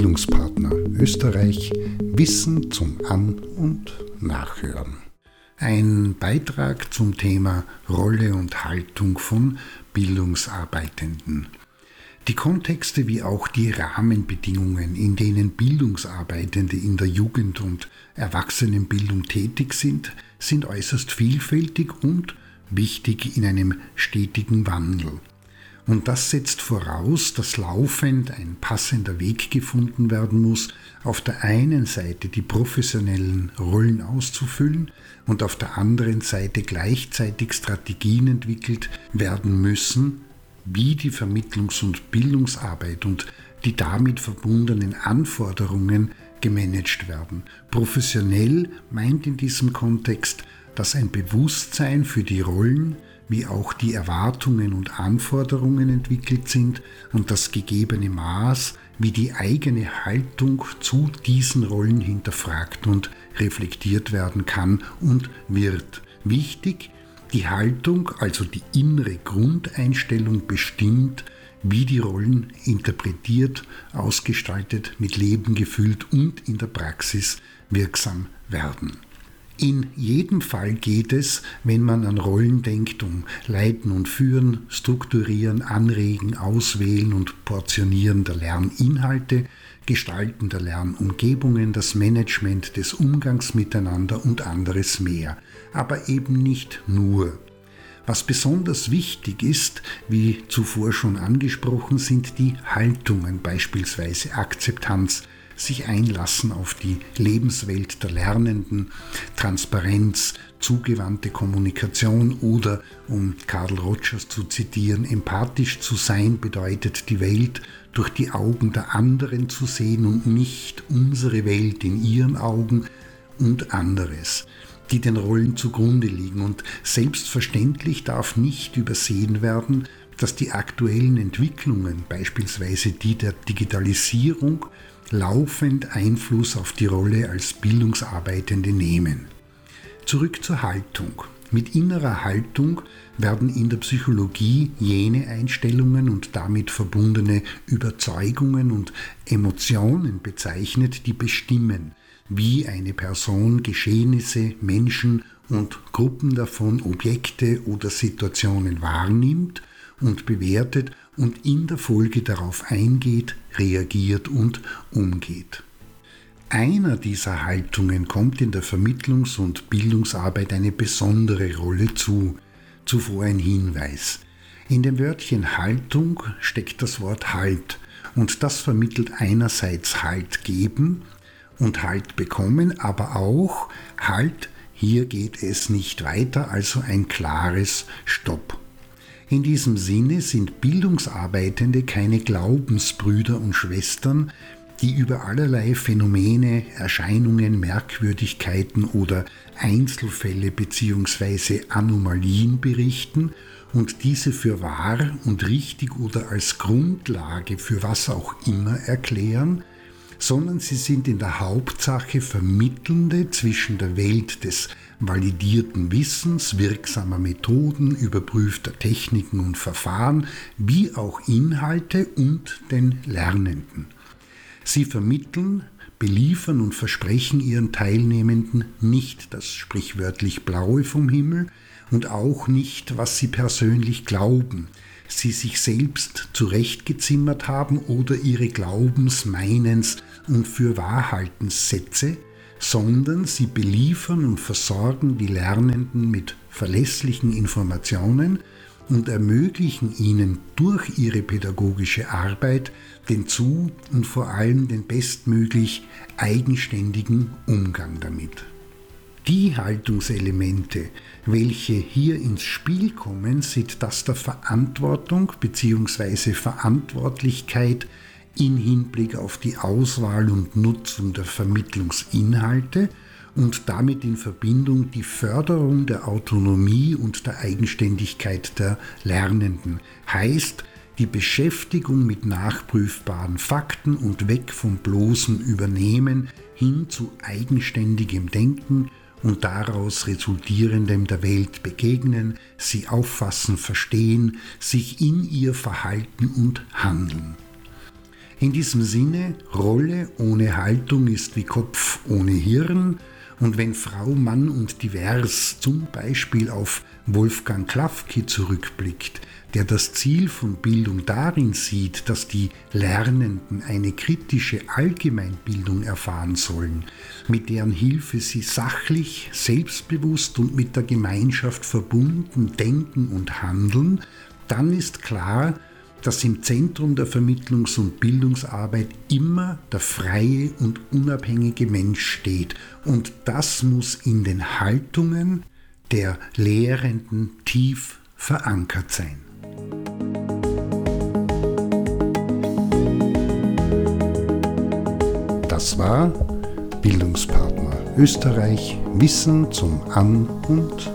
Bildungspartner Österreich Wissen zum An- und Nachhören. Ein Beitrag zum Thema Rolle und Haltung von Bildungsarbeitenden. Die Kontexte wie auch die Rahmenbedingungen, in denen Bildungsarbeitende in der Jugend- und Erwachsenenbildung tätig sind, sind äußerst vielfältig und wichtig in einem stetigen Wandel. Und das setzt voraus, dass laufend ein passender Weg gefunden werden muss, auf der einen Seite die professionellen Rollen auszufüllen und auf der anderen Seite gleichzeitig Strategien entwickelt werden müssen, wie die Vermittlungs- und Bildungsarbeit und die damit verbundenen Anforderungen gemanagt werden. Professionell meint in diesem Kontext, dass ein Bewusstsein für die Rollen, wie auch die Erwartungen und Anforderungen entwickelt sind und das gegebene Maß, wie die eigene Haltung zu diesen Rollen hinterfragt und reflektiert werden kann und wird. Wichtig, die Haltung, also die innere Grundeinstellung bestimmt, wie die Rollen interpretiert, ausgestaltet, mit Leben gefüllt und in der Praxis wirksam werden. In jedem Fall geht es, wenn man an Rollen denkt, um Leiten und Führen, Strukturieren, Anregen, Auswählen und Portionieren der Lerninhalte, Gestalten der Lernumgebungen, das Management des Umgangs miteinander und anderes mehr. Aber eben nicht nur. Was besonders wichtig ist, wie zuvor schon angesprochen, sind die Haltungen, beispielsweise Akzeptanz, sich einlassen auf die Lebenswelt der Lernenden, Transparenz, zugewandte Kommunikation oder, um Karl Rogers zu zitieren, empathisch zu sein bedeutet die Welt durch die Augen der anderen zu sehen und nicht unsere Welt in ihren Augen und anderes die den Rollen zugrunde liegen. Und selbstverständlich darf nicht übersehen werden, dass die aktuellen Entwicklungen, beispielsweise die der Digitalisierung, laufend Einfluss auf die Rolle als Bildungsarbeitende nehmen. Zurück zur Haltung. Mit innerer Haltung werden in der Psychologie jene Einstellungen und damit verbundene Überzeugungen und Emotionen bezeichnet, die bestimmen, wie eine Person Geschehnisse, Menschen und Gruppen davon, Objekte oder Situationen wahrnimmt und bewertet und in der Folge darauf eingeht, reagiert und umgeht. Einer dieser Haltungen kommt in der Vermittlungs- und Bildungsarbeit eine besondere Rolle zu. Zuvor ein Hinweis. In dem Wörtchen Haltung steckt das Wort Halt und das vermittelt einerseits Halt geben und Halt bekommen, aber auch Halt, hier geht es nicht weiter, also ein klares Stopp. In diesem Sinne sind Bildungsarbeitende keine Glaubensbrüder und Schwestern, die über allerlei Phänomene, Erscheinungen, Merkwürdigkeiten oder Einzelfälle bzw. Anomalien berichten und diese für wahr und richtig oder als Grundlage für was auch immer erklären, sondern sie sind in der Hauptsache Vermittelnde zwischen der Welt des validierten Wissens, wirksamer Methoden, überprüfter Techniken und Verfahren, wie auch Inhalte und den Lernenden. Sie vermitteln, beliefern und versprechen ihren Teilnehmenden nicht das sprichwörtlich Blaue vom Himmel und auch nicht, was sie persönlich glauben, sie sich selbst zurechtgezimmert haben oder ihre Glaubens-, Meinens- und Fürwahrhaltenssätze, sondern sie beliefern und versorgen die Lernenden mit verlässlichen Informationen und ermöglichen ihnen durch ihre pädagogische Arbeit den zu und vor allem den bestmöglich eigenständigen Umgang damit. Die Haltungselemente, welche hier ins Spiel kommen, sind das der Verantwortung bzw. Verantwortlichkeit in Hinblick auf die Auswahl und Nutzung der Vermittlungsinhalte und damit in Verbindung die Förderung der Autonomie und der Eigenständigkeit der Lernenden. Heißt, die Beschäftigung mit nachprüfbaren Fakten und weg vom bloßen Übernehmen hin zu eigenständigem Denken und daraus resultierendem der Welt begegnen, sie auffassen, verstehen, sich in ihr verhalten und handeln. In diesem Sinne, Rolle ohne Haltung ist wie Kopf ohne Hirn. Und wenn Frau, Mann und Divers zum Beispiel auf Wolfgang Klafki zurückblickt, der das Ziel von Bildung darin sieht, dass die Lernenden eine kritische Allgemeinbildung erfahren sollen, mit deren Hilfe sie sachlich, selbstbewusst und mit der Gemeinschaft verbunden denken und handeln, dann ist klar, dass im Zentrum der Vermittlungs- und Bildungsarbeit immer der freie und unabhängige Mensch steht. Und das muss in den Haltungen der Lehrenden tief verankert sein. Das war Bildungspartner Österreich Wissen zum An- und